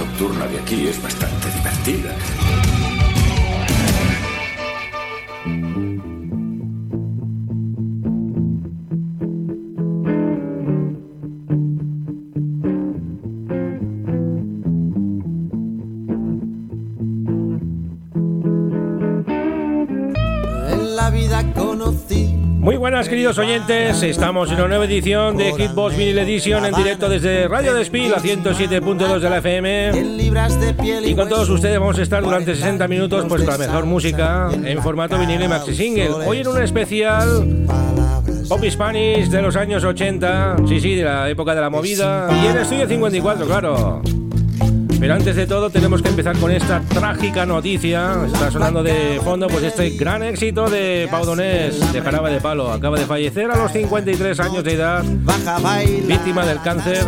Nocturna de aquí es bastante divertida. Queridos oyentes, estamos en una nueva edición de Hitbox Vinyl Edition en directo desde Radio Despí, la 107.2 de la FM. Y con todos ustedes vamos a estar durante 60 minutos pues la mejor música en formato vinilo y maxi single. Hoy en un especial Pop Spanish de los años 80, sí, sí, de la época de la movida. Y en Estudio 54, claro. Pero antes de todo tenemos que empezar con esta trágica noticia. Está sonando de fondo pues este gran éxito de Pau Donés de Jarabe de Palo. Acaba de fallecer a los 53 años de edad, víctima del cáncer.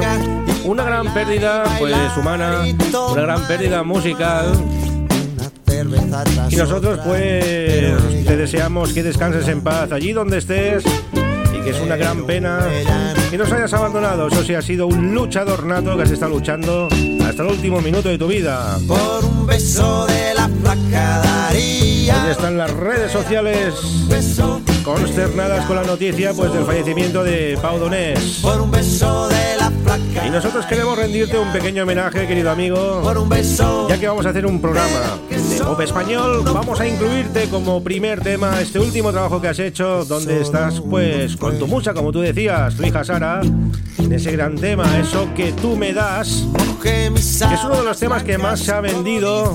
Una gran pérdida pues humana, una gran pérdida musical. Y nosotros pues te deseamos que descanses en paz allí donde estés y que es una gran pena que nos hayas abandonado. Eso sí, has sido un luchador nato que has estado luchando hasta el último minuto de tu vida. Por un beso de la flaca daría. están las redes sociales consternadas con la noticia pues del fallecimiento de Pau Donés. Por un beso de la flaca. Y nosotros queremos rendirte un pequeño homenaje, querido amigo. Por un beso. Ya que vamos a hacer un programa pop español, vamos a incluirte como primer tema este último trabajo que has hecho, donde estás pues con tu musa, como tú decías, tu hija Sara, en ese gran tema, eso que tú me das, que es uno de los temas que más se ha vendido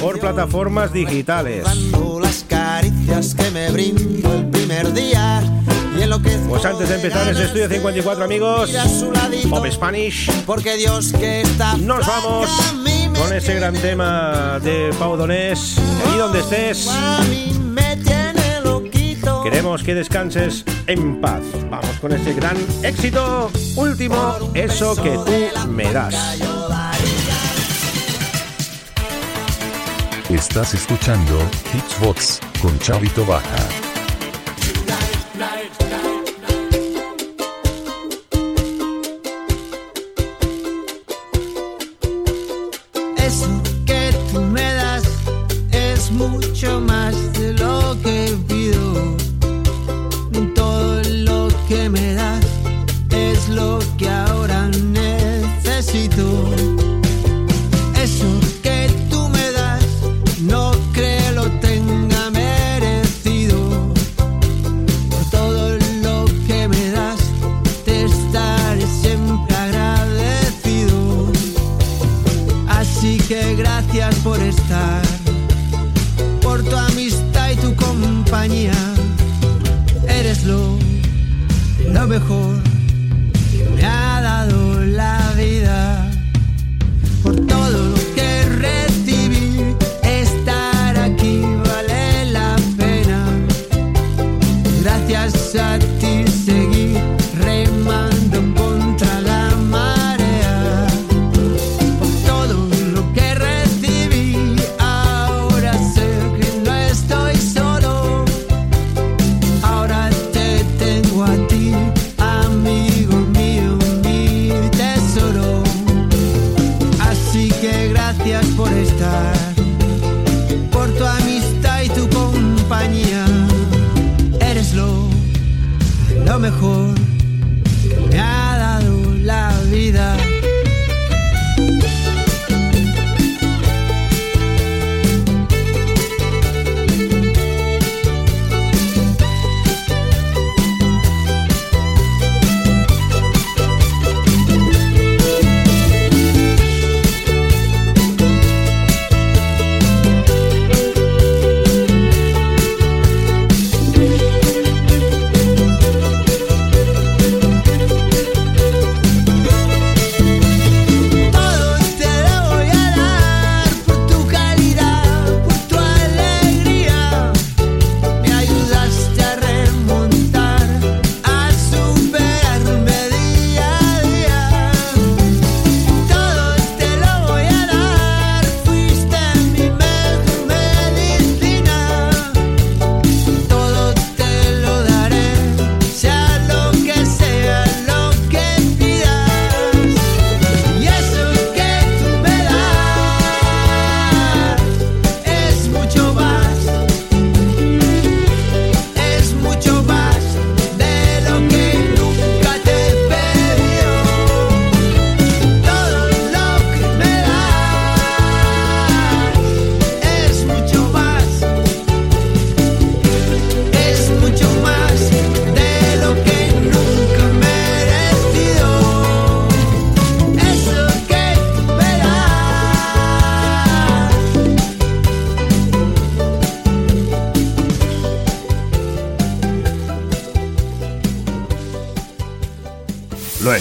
por plataformas digitales. Dando las caricias que me brindo el primer día. Y enloquezco Pues antes de empezar ese estudio 54 amigos, Pop Spanish, Porque Dios que está nos vamos con ese gran tema de Pau Donés, ahí donde estés. Queremos que descanses en paz. Vamos con ese gran éxito último, eso que tú me das. Estás escuchando Hitchbox con Chavito Baja.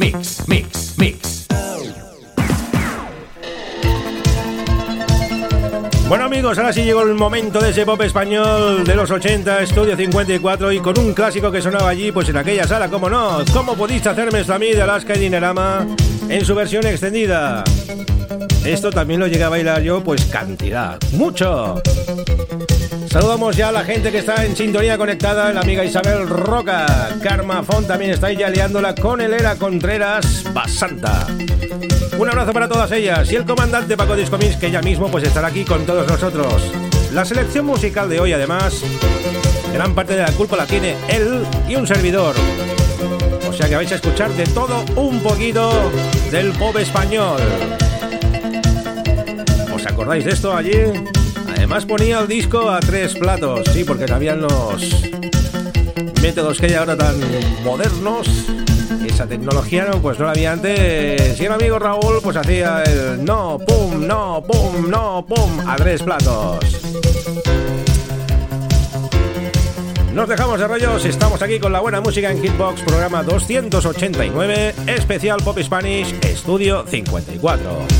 Mix, Mix, Mix. Amigos, ahora sí llegó el momento de ese pop español de los 80, Estudio 54 y con un clásico que sonaba allí, pues en aquella sala, como no, ¿cómo pudiste hacerme esto a mí de Alaska y Dinerama en su versión extendida? Esto también lo llegué a bailar yo, pues cantidad, mucho. Saludamos ya a la gente que está en sintonía conectada, la amiga Isabel Roca, Karma Font también está ahí ya liándola con Elera Contreras Basanta. Un abrazo para todas ellas y el comandante Paco Discomins que ya mismo pues estará aquí con todos nosotros. La selección musical de hoy además, gran parte de la culpa la tiene él y un servidor. O sea que vais a escuchar de todo un poquito del pop español. ¿Os acordáis de esto allí? Además ponía el disco a tres platos, sí, porque no habían los métodos que hay ahora tan modernos. Esa tecnología no, pues no la había antes. Y el amigo Raúl pues hacía el no, pum, no, pum, no, pum, a tres platos. Nos dejamos de rollos, estamos aquí con la buena música en Hitbox, programa 289, especial Pop Spanish, estudio 54.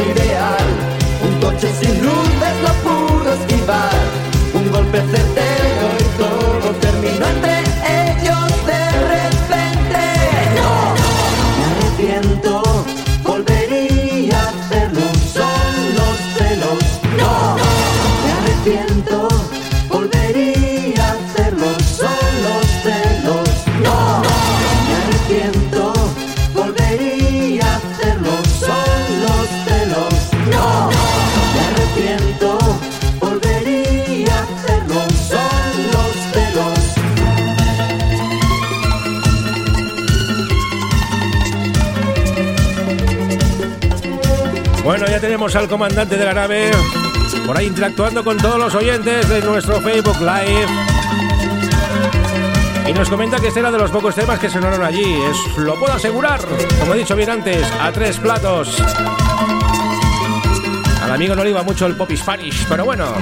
Un coche sin luces no Bueno, ya tenemos al comandante de la nave por ahí interactuando con todos los oyentes de nuestro Facebook Live. Y nos comenta que este era de los pocos temas que sonaron allí. Es, lo puedo asegurar, como he dicho bien antes, a tres platos. Al amigo no le iba mucho el pop Spanish, pero bueno.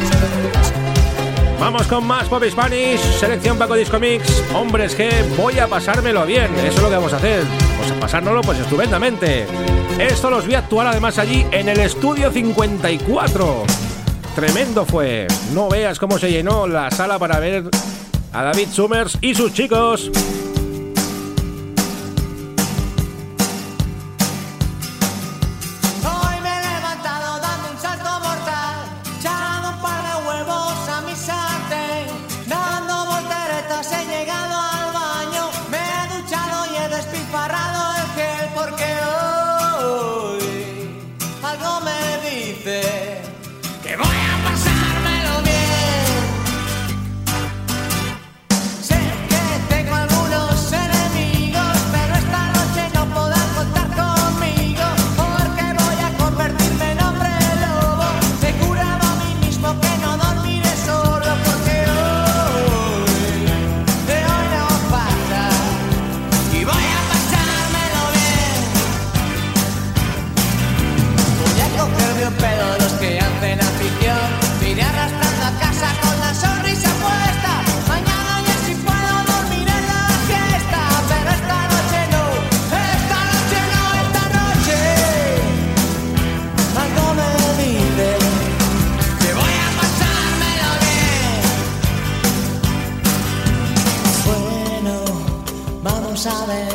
Vamos con más Pop Spanish, selección Paco Disco Mix. Hombres que voy a pasármelo bien, eso es lo que vamos a hacer. Vamos a pasárnoslo pues estupendamente. Esto los vi actuar además allí en el estudio 54. Tremendo fue. No veas cómo se llenó la sala para ver a David Summers y sus chicos. vamos a ver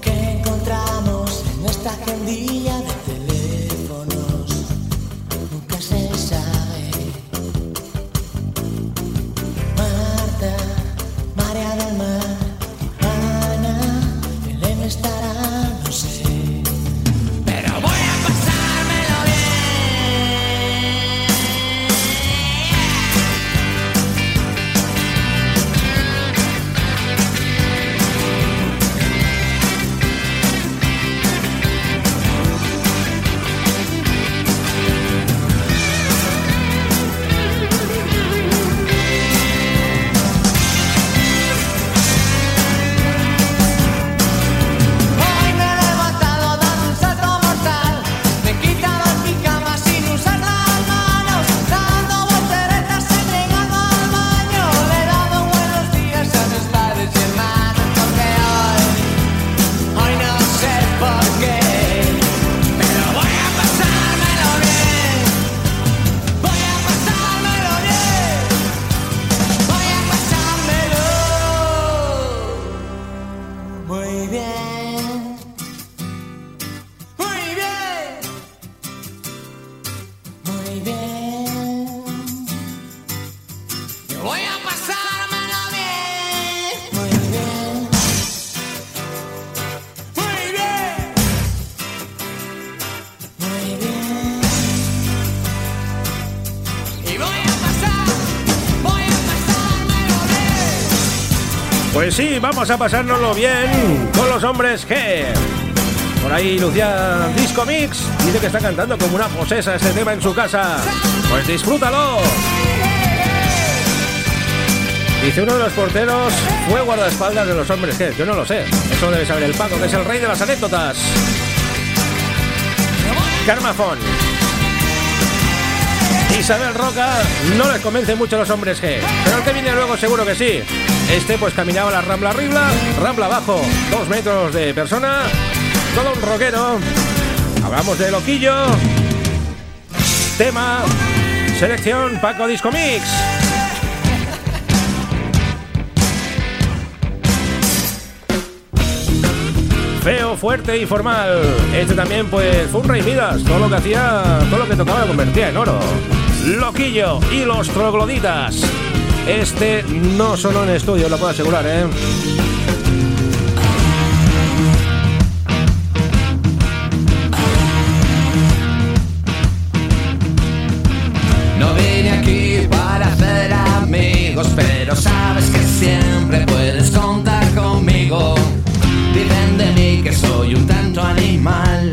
qué encontramos en esta agendilla de teléfono. Pues sí, vamos a pasárnoslo bien con los hombres que. Por ahí Lucía Disco Mix dice que está cantando como una posesa este tema en su casa. Pues disfrútalo. Dice uno de los porteros fue guardaespaldas de los hombres que. Yo no lo sé. Eso debe saber el Paco, que es el rey de las anécdotas. Carmafón. Isabel Roca no les convence mucho los hombres G, pero el que viene luego seguro que sí. Este pues caminaba la rambla arriba, rambla abajo, dos metros de persona, todo un rockero. Hablamos de Loquillo. Tema, selección Paco Disco Mix. Feo, fuerte y formal. Este también, pues, fue un rey Midas. Todo lo que hacía, todo lo que tocaba convertía en oro. Loquillo y los trogloditas. Este no sonó en estudio, lo puedo asegurar, ¿eh? No vine aquí para hacer amigos, pero sabes que siempre puedes contar conmigo. Dicen de mí que soy un tanto animal,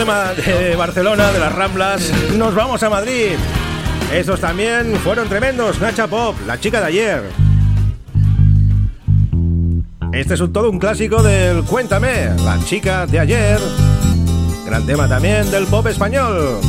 de, de Barcelona, de las Ramblas, nos vamos a Madrid. Esos también fueron tremendos. Nacha Pop, la chica de ayer. Este es todo un clásico del Cuéntame, la chica de ayer. Gran tema también del pop español.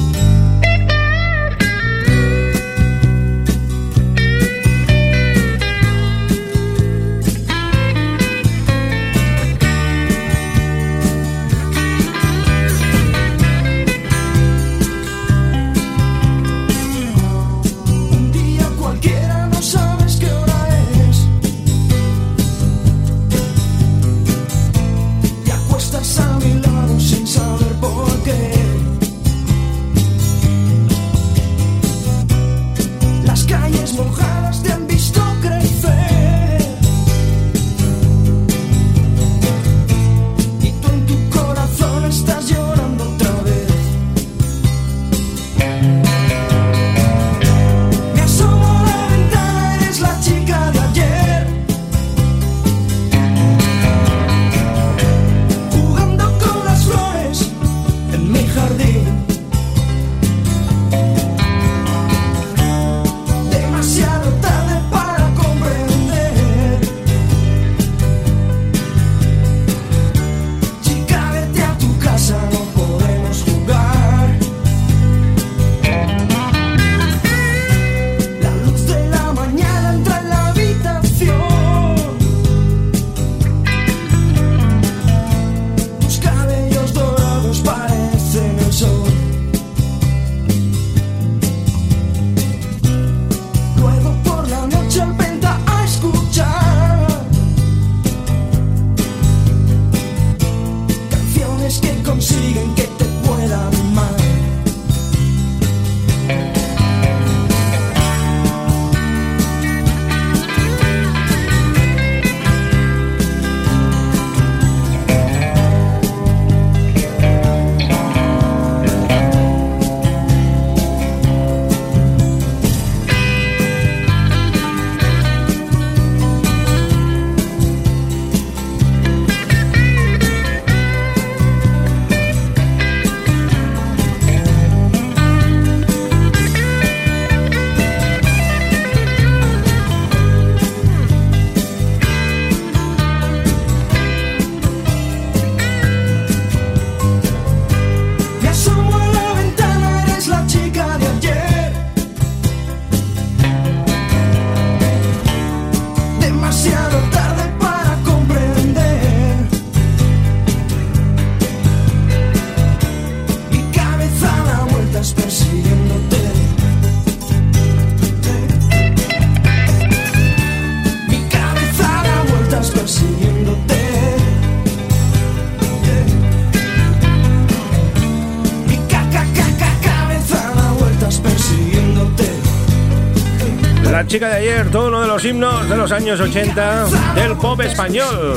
La chica de ayer, todo uno de los himnos de los años 80 del pop español.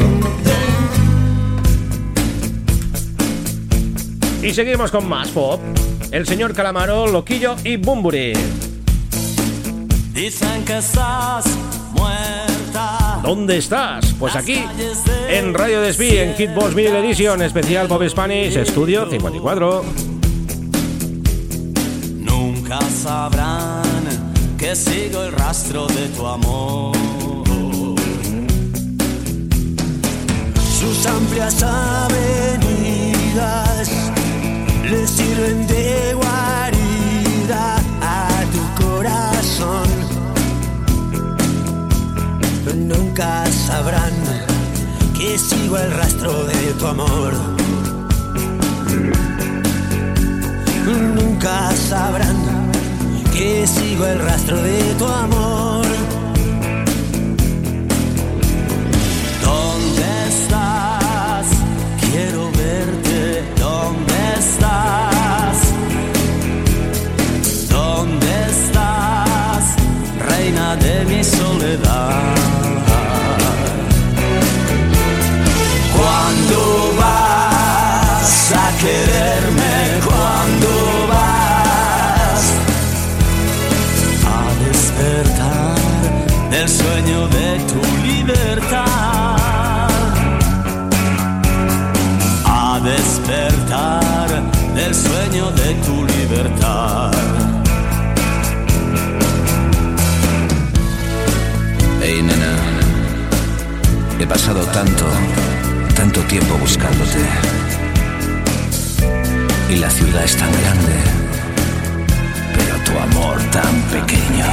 Y seguimos con más pop. El señor Calamaro, Loquillo y Bumburi. Dicen que estás muerta. ¿Dónde estás? Pues aquí, en Radio Despí, en Hitbox Mini Edition, especial Pop Spanish, Estudio 54. Nunca sabrán sigo el rastro de tu amor. Sus amplias avenidas le sirven de guarida a tu corazón. Nunca sabrán que sigo el rastro de tu amor. Nunca sabrán que sigo el rastro de tu amor. ¿Dónde estás? Quiero verte. ¿Dónde estás? ¿Dónde estás? Reina de mi soledad. ¿Cuándo vas a quererme? He pasado tanto, tanto tiempo buscándote. Y la ciudad es tan grande, pero tu amor tan pequeño.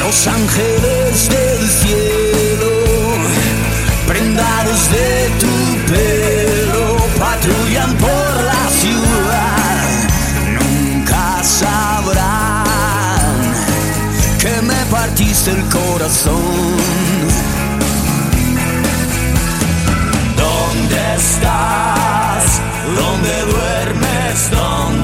Los ángeles del cielo, prendados de tu pelo, el corazón. ¿Dónde estás? ¿Dónde duermes? ¿Dónde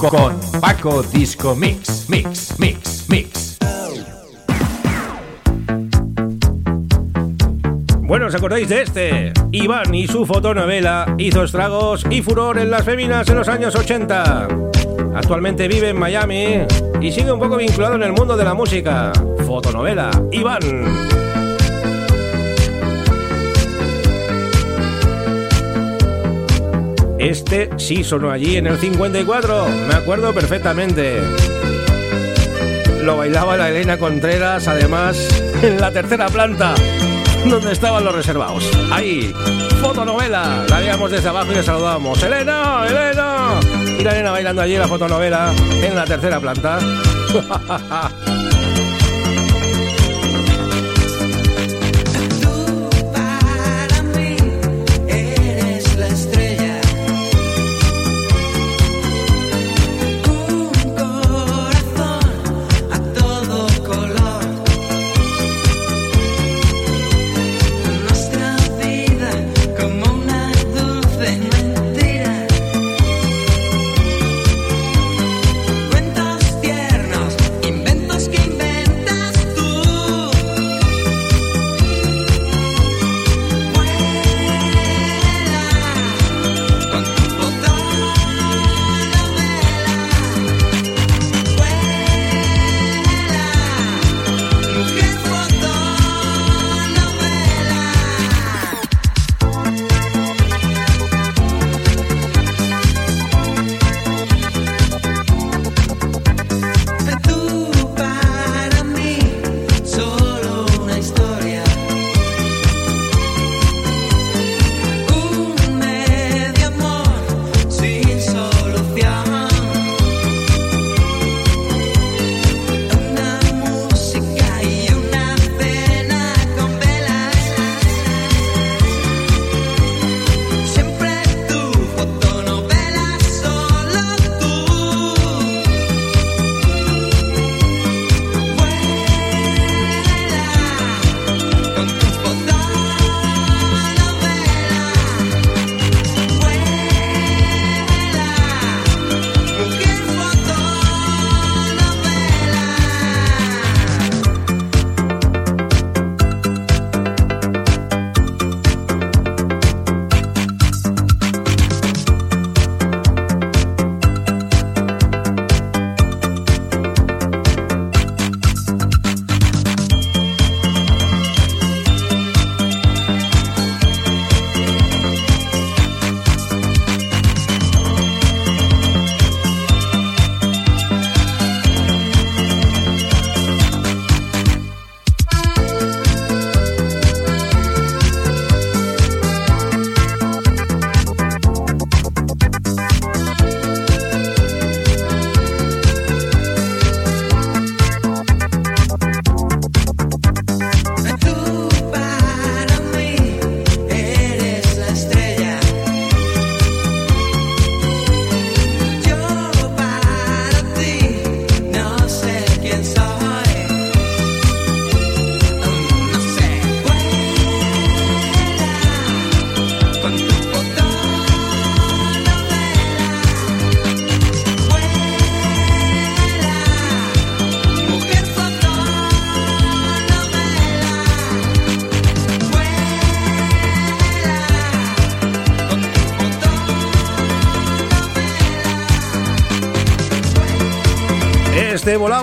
Co- Con Paco Disco Mix, Mix, Mix, Mix. Bueno, ¿os acordáis de este? Iván y su fotonovela hizo estragos y furor en las féminas en los años 80. Actualmente vive en Miami y sigue un poco vinculado en el mundo de la música. Fotonovela, Iván. Este sí sonó allí en el 54, me acuerdo perfectamente. Lo bailaba la Elena Contreras, además, en la tercera planta, donde estaban los reservados. Ahí, fotonovela. La veíamos desde abajo y le saludábamos. ¡Elena! ¡Elena! Y la Elena bailando allí la fotonovela en la tercera planta.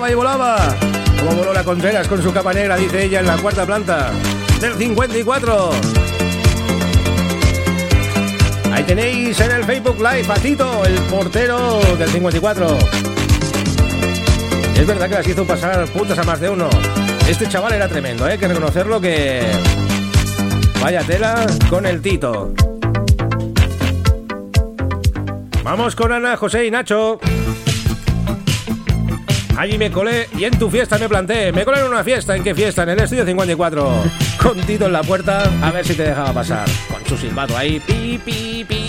volaba y volaba. Como voló la Contreras con su capa negra, dice ella, en la cuarta planta del 54. Ahí tenéis en el Facebook Live a Tito, el portero del 54. Es verdad que las hizo pasar puntos a más de uno. Este chaval era tremendo, ¿eh? hay que reconocerlo que... Vaya tela con el Tito. Vamos con Ana, José y Nacho. Allí me colé y en tu fiesta me planté. Me colé en una fiesta. ¿En qué fiesta? En el estudio 54. Con Tito en la puerta, a ver si te dejaba pasar. Con su silbato ahí. Pi, pi, pi.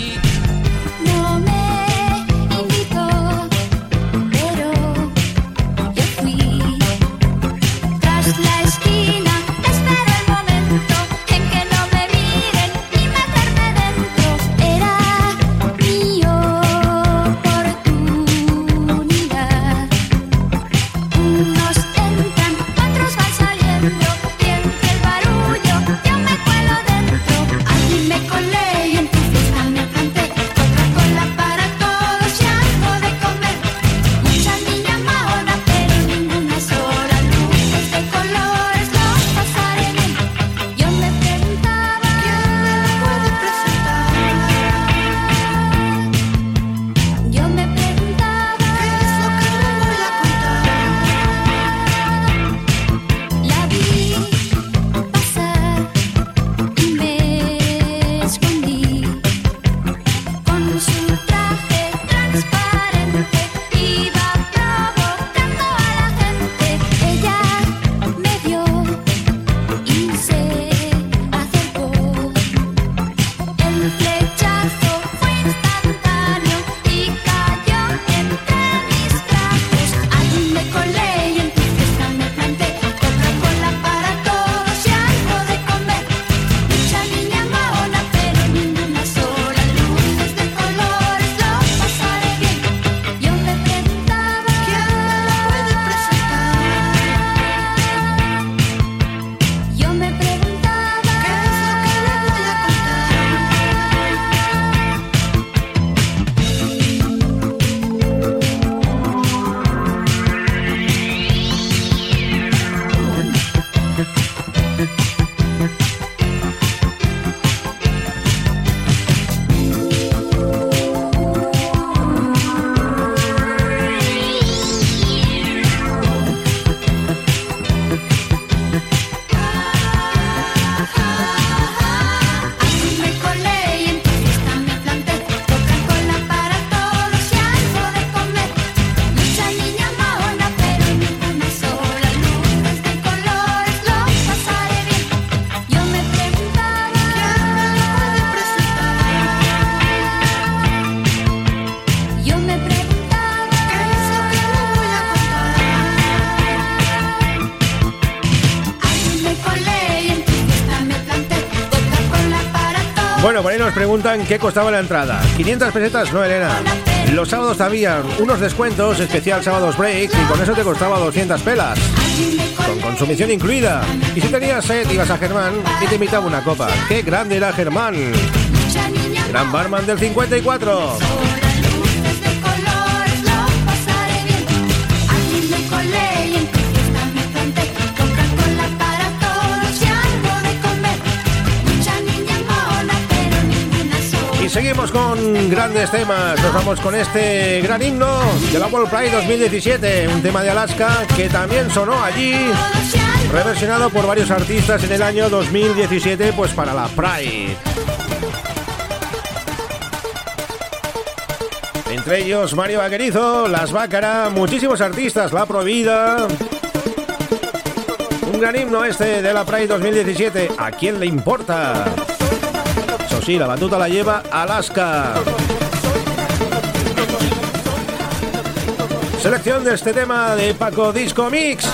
Bueno, por ahí nos preguntan qué costaba la entrada. 500 pesetas, no, Elena. Los sábados habían unos descuentos, especial sábados break, y con eso te costaba 200 pelas. Con consumición incluida. Y si tenías sed, ibas a Germán y te invitaba una copa. ¡Qué grande era Germán! Gran barman del 54. Seguimos con grandes temas. Nos vamos con este gran himno de la World Pride 2017. Un tema de Alaska que también sonó allí. Reversionado por varios artistas en el año 2017, pues para la Pride. Entre ellos Mario Vaquerizo, Las Bácara, muchísimos artistas, La Provida. Un gran himno este de la Pride 2017. ¿A quién le importa? Sí, la batuta la lleva Alaska. Selección de este tema de Paco Disco Mix.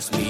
trust me.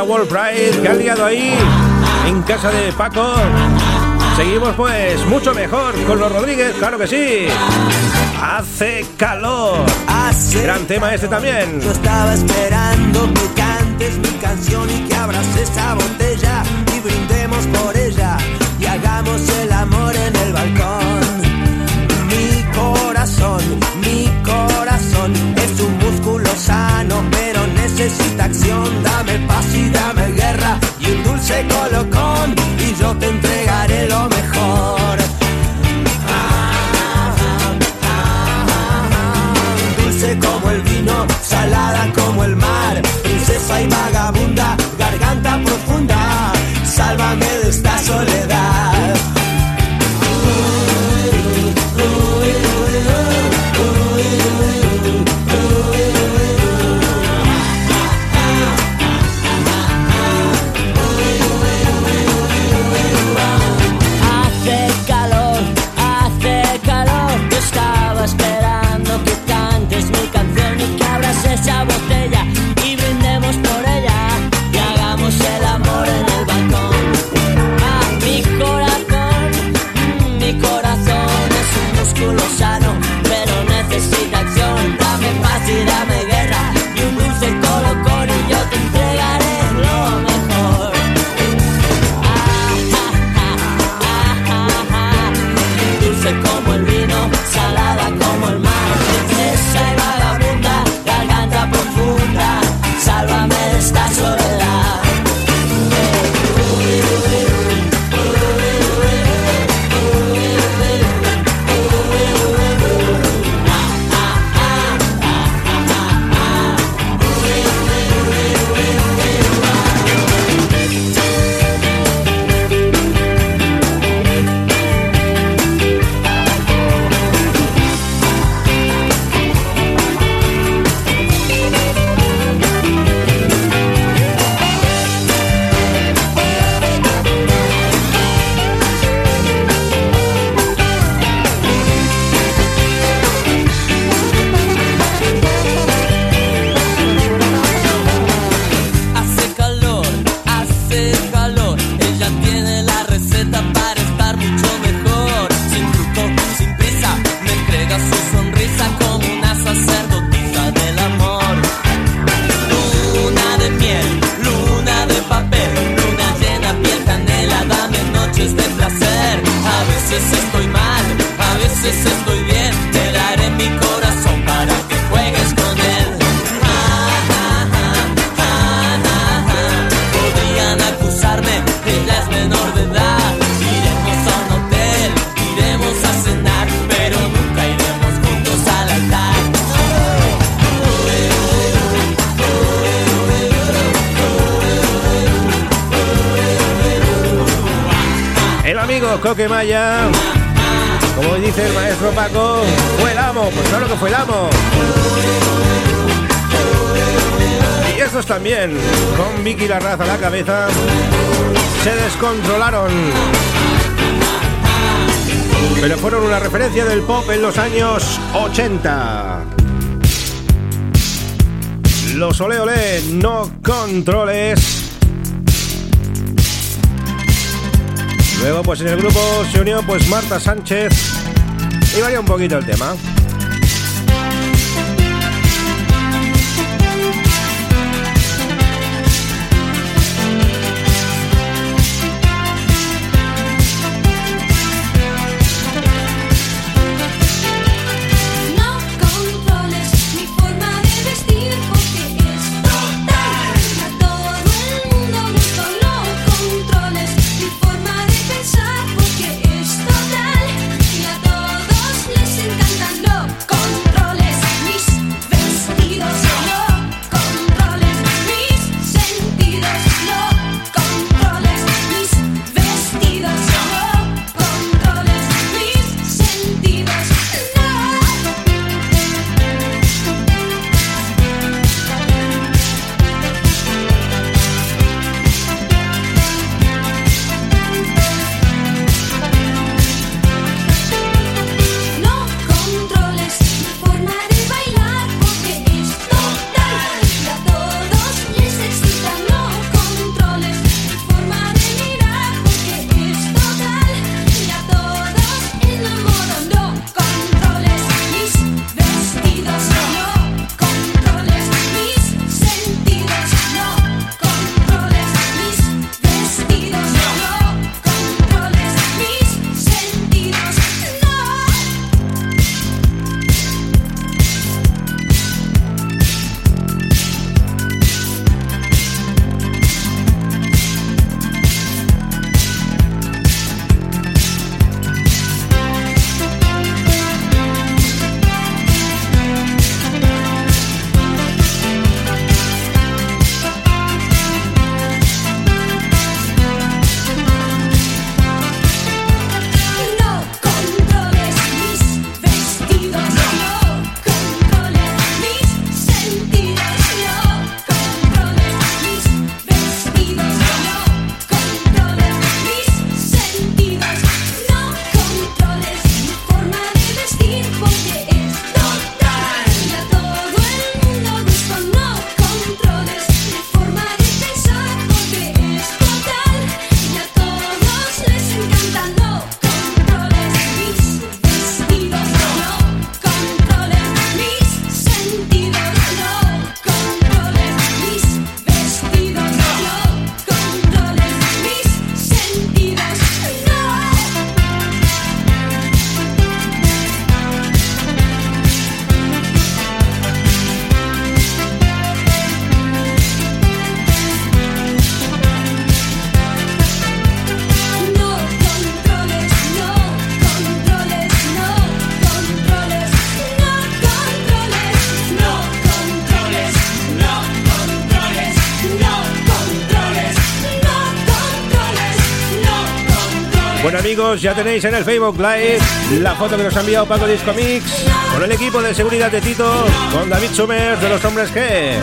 la World Pride que ha liado ahí en casa de Paco. Seguimos pues mucho mejor con los Rodríguez, claro que sí. Hace calor. Gran tema este también. Yo estaba esperando que del pop en los años 80. Los ole ole, no controles. Luego pues en el grupo se unió pues Marta Sánchez y varía un poquito el tema. Ya tenéis en el Facebook Live la foto que nos ha enviado Paco Disco Mix con el equipo de seguridad de Tito, con David Summers de los Hombres que.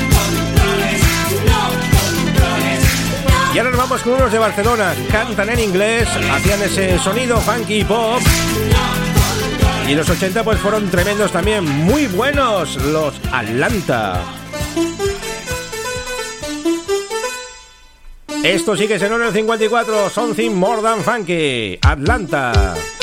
Y ahora nos vamos con unos de Barcelona, cantan en inglés, hacían ese sonido funky pop. Y los 80 pues fueron tremendos también, muy buenos los Atlanta. Esto sí que será en el 54, Something More Than Funky, Atlanta.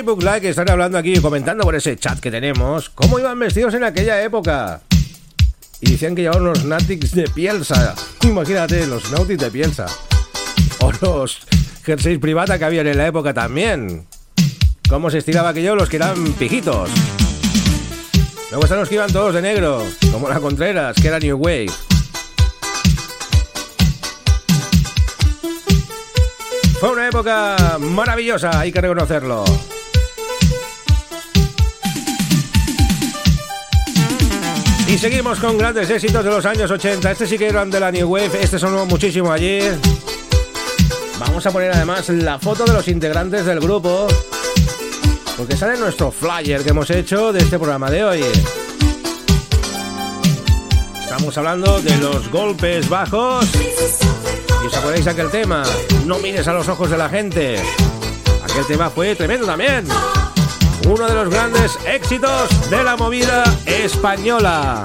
Facebook Live que están hablando aquí comentando por ese chat que tenemos, cómo iban vestidos en aquella época. Y decían que llevaban los Nautics de Pielsa. Imagínate, los Nautics de Pielsa. O los jerseys privata que habían en la época también. Cómo se estiraba aquello los que eran pijitos. Luego están los que iban todos de negro, como la Contreras, que era New Wave. Fue una época maravillosa, hay que reconocerlo. Y seguimos con grandes éxitos de los años 80. Este sí que eran de la New Wave, este sonó muchísimo allí. Vamos a poner además la foto de los integrantes del grupo. Porque sale nuestro flyer que hemos hecho de este programa de hoy. Estamos hablando de los golpes bajos. ¿Y os acordáis de aquel tema? No mires a los ojos de la gente. Aquel tema fue tremendo también. Uno de los grandes éxitos de la movida española.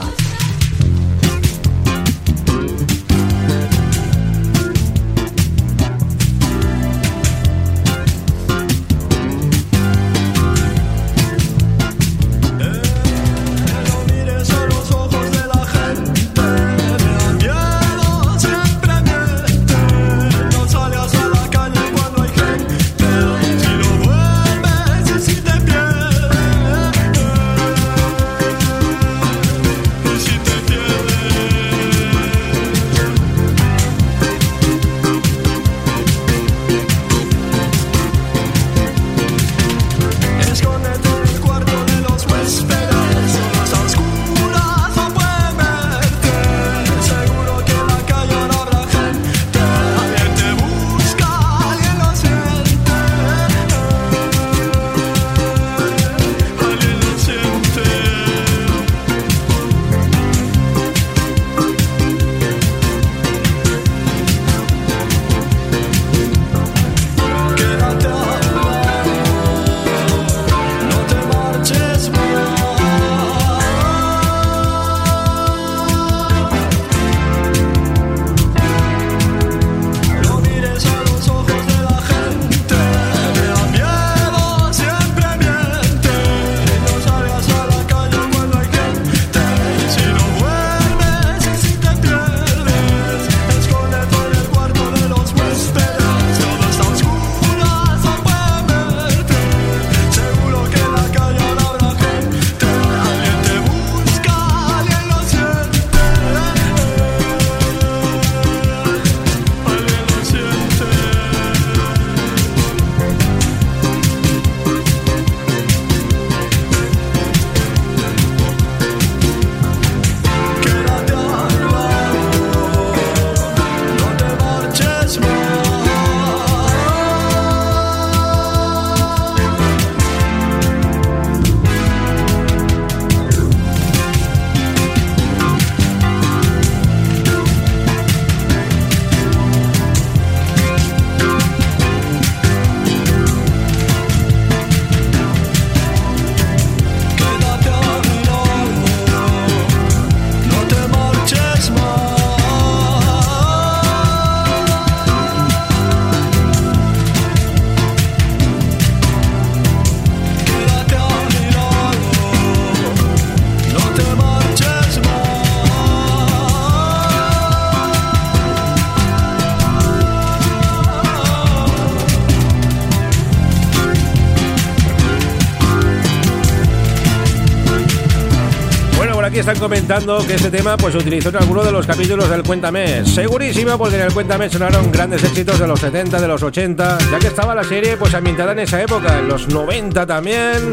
Aquí están comentando que este tema pues utilizó en alguno de los capítulos del Cuéntame. Segurísimo, porque en el Cuéntame sonaron grandes éxitos de los 70, de los 80, ya que estaba la serie pues ambientada en esa época, en los 90 también.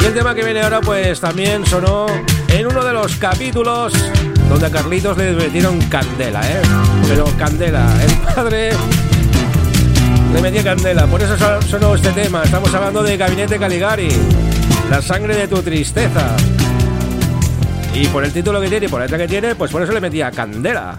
Y el tema que viene ahora pues también sonó en uno de los capítulos donde a Carlitos le metieron candela, ¿eh? Pero candela, el padre le metía candela. Por eso son- sonó este tema. Estamos hablando de Gabinete Caligari. La sangre de tu tristeza. Y por el título que tiene y por la letra que tiene, pues por eso le metía candela.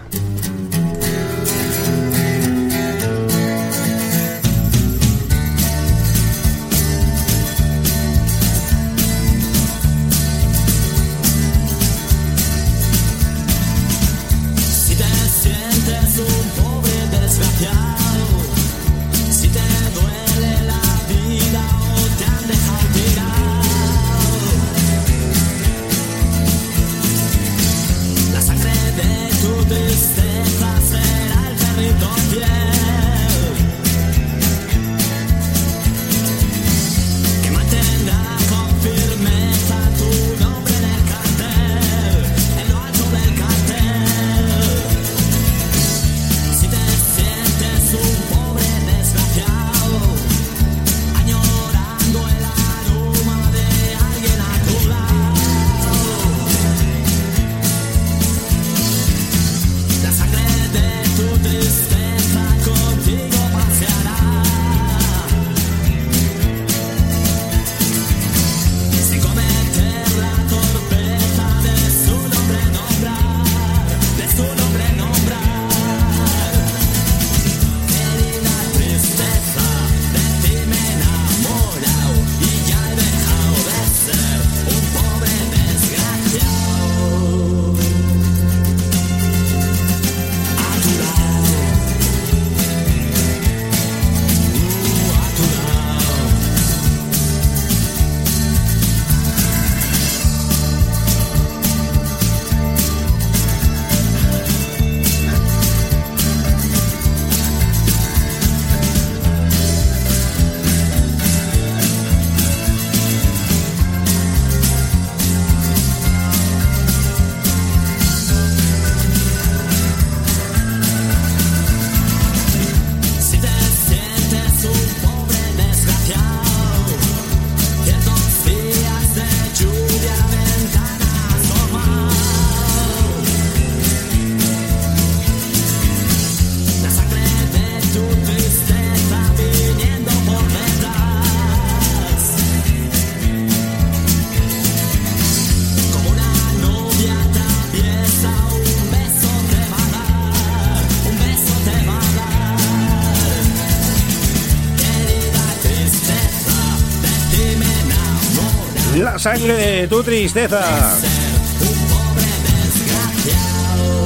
Sangre de tu tristeza.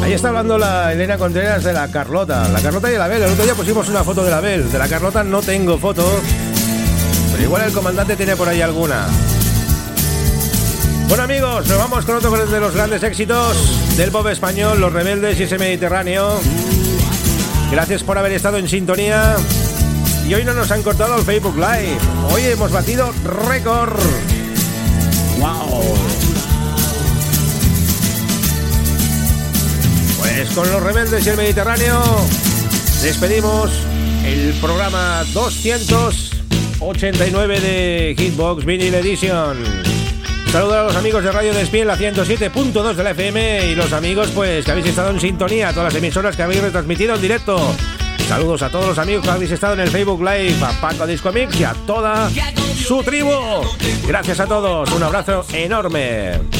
Ahí está hablando la Elena Contreras de la Carlota. La Carlota y la Abel. El otro día pusimos una foto de la Abel. De la Carlota no tengo foto. Pero igual el comandante tiene por ahí alguna. Bueno amigos, nos vamos con otro de los grandes éxitos del pop español, Los Rebeldes y ese Mediterráneo. Gracias por haber estado en sintonía. Y hoy no nos han cortado el Facebook Live. Hoy hemos batido récord. Con los rebeldes y el Mediterráneo despedimos el programa 289 de Hitbox Vinyl Edition. Saludos a los amigos de Radio Despiel, la 107.2 de la FM y los amigos pues que habéis estado en sintonía, a todas las emisoras que habéis retransmitido en directo. Saludos a todos los amigos que habéis estado en el Facebook Live, a Paco Disco Mix y a toda su tribu. Gracias a todos, un abrazo enorme.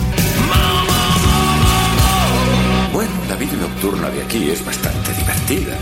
Vida nocturna de aquí es bastante divertida.